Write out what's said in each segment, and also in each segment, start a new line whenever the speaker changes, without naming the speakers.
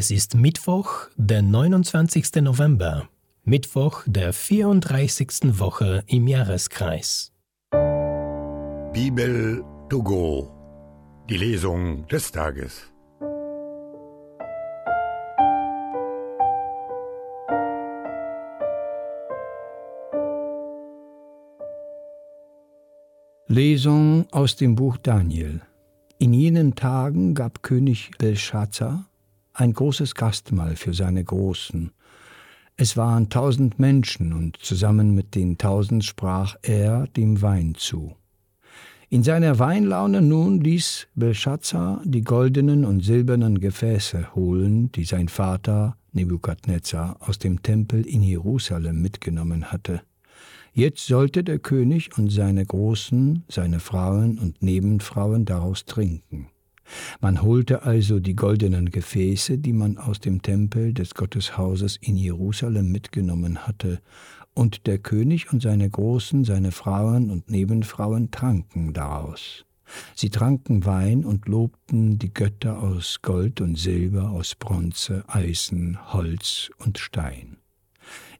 Es ist Mittwoch, der 29. November, Mittwoch der 34. Woche im Jahreskreis.
Bibel to go. Die Lesung des Tages.
Lesung aus dem Buch Daniel. In jenen Tagen gab König Belshazzar ein großes Gastmahl für seine Großen. Es waren tausend Menschen, und zusammen mit den tausend sprach er dem Wein zu. In seiner Weinlaune nun ließ Belshazzar die goldenen und silbernen Gefäße holen, die sein Vater Nebukadnezar aus dem Tempel in Jerusalem mitgenommen hatte. Jetzt sollte der König und seine Großen, seine Frauen und Nebenfrauen daraus trinken. Man holte also die goldenen Gefäße, die man aus dem Tempel des Gotteshauses in Jerusalem mitgenommen hatte, und der König und seine Großen, seine Frauen und Nebenfrauen tranken daraus. Sie tranken Wein und lobten die Götter aus Gold und Silber, aus Bronze, Eisen, Holz und Stein.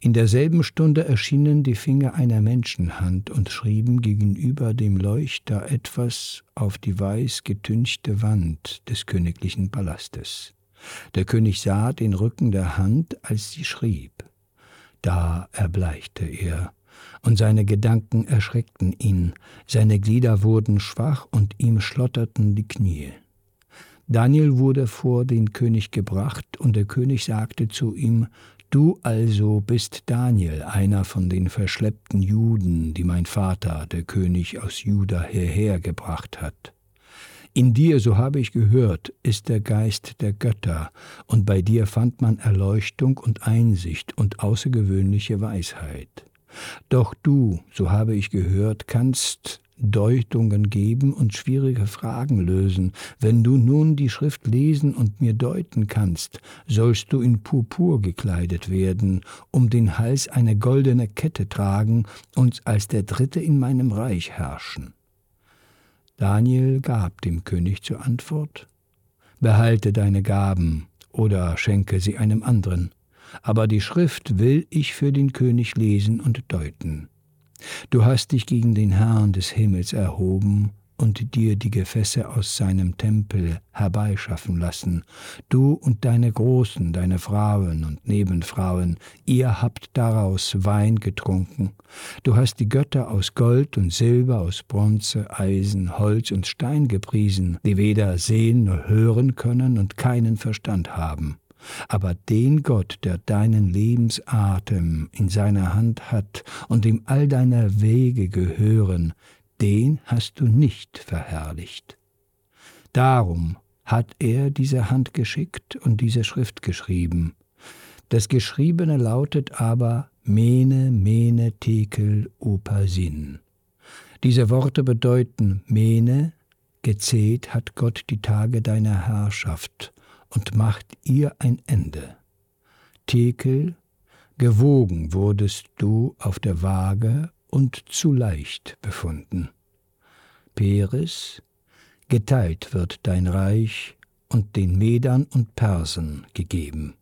In derselben Stunde erschienen die Finger einer Menschenhand und schrieben gegenüber dem Leuchter etwas auf die weiß getünchte Wand des königlichen Palastes. Der König sah den Rücken der Hand, als sie schrieb. Da erbleichte er, und seine Gedanken erschreckten ihn, seine Glieder wurden schwach und ihm schlotterten die Knie. Daniel wurde vor den König gebracht, und der König sagte zu ihm, Du also bist Daniel, einer von den verschleppten Juden, die mein Vater, der König aus Juda, hierher gebracht hat. In dir, so habe ich gehört, ist der Geist der Götter, und bei dir fand man Erleuchtung und Einsicht und außergewöhnliche Weisheit. Doch du, so habe ich gehört, kannst Deutungen geben und schwierige Fragen lösen. Wenn du nun die Schrift lesen und mir deuten kannst, sollst du in Purpur gekleidet werden, um den Hals eine goldene Kette tragen und als der Dritte in meinem Reich herrschen. Daniel gab dem König zur Antwort, Behalte deine Gaben oder schenke sie einem anderen, aber die Schrift will ich für den König lesen und deuten. Du hast dich gegen den Herrn des Himmels erhoben und dir die Gefäße aus seinem Tempel herbeischaffen lassen, du und deine Großen, deine Frauen und Nebenfrauen, ihr habt daraus Wein getrunken, du hast die Götter aus Gold und Silber, aus Bronze, Eisen, Holz und Stein gepriesen, die weder sehen noch hören können und keinen Verstand haben. Aber den Gott, der deinen Lebensatem in seiner Hand hat und dem all deine Wege gehören, den hast du nicht verherrlicht. Darum hat er diese Hand geschickt und diese Schrift geschrieben. Das Geschriebene lautet aber Mene, Mene, Tekel, Upasin. Diese Worte bedeuten Mene, gezählt hat Gott die Tage deiner Herrschaft und macht ihr ein Ende. Tekel, gewogen wurdest du auf der Waage und zu leicht befunden. Peres, geteilt wird dein Reich und den Medern und Persen gegeben.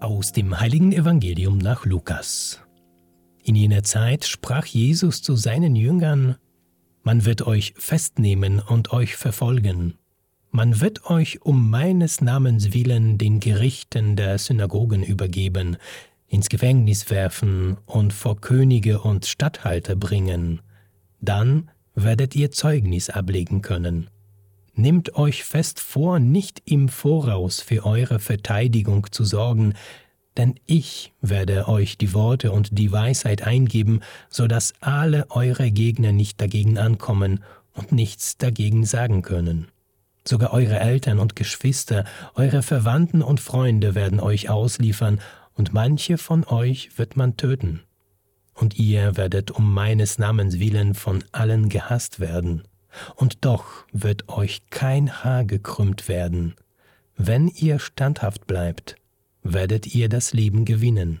Aus dem heiligen Evangelium nach Lukas. In jener Zeit sprach Jesus zu seinen Jüngern, Man wird euch festnehmen und euch verfolgen. Man wird euch um meines Namens willen den Gerichten der Synagogen übergeben, ins Gefängnis werfen und vor Könige und Statthalter bringen. Dann werdet ihr Zeugnis ablegen können. Nehmt euch fest vor, nicht im Voraus für eure Verteidigung zu sorgen, denn ich werde euch die Worte und die Weisheit eingeben, so dass alle eure Gegner nicht dagegen ankommen und nichts dagegen sagen können. Sogar eure Eltern und Geschwister, eure Verwandten und Freunde werden euch ausliefern, und manche von euch wird man töten. Und ihr werdet um meines Namens willen von allen gehasst werden. Und doch wird euch kein Haar gekrümmt werden. Wenn ihr standhaft bleibt, werdet ihr das Leben gewinnen.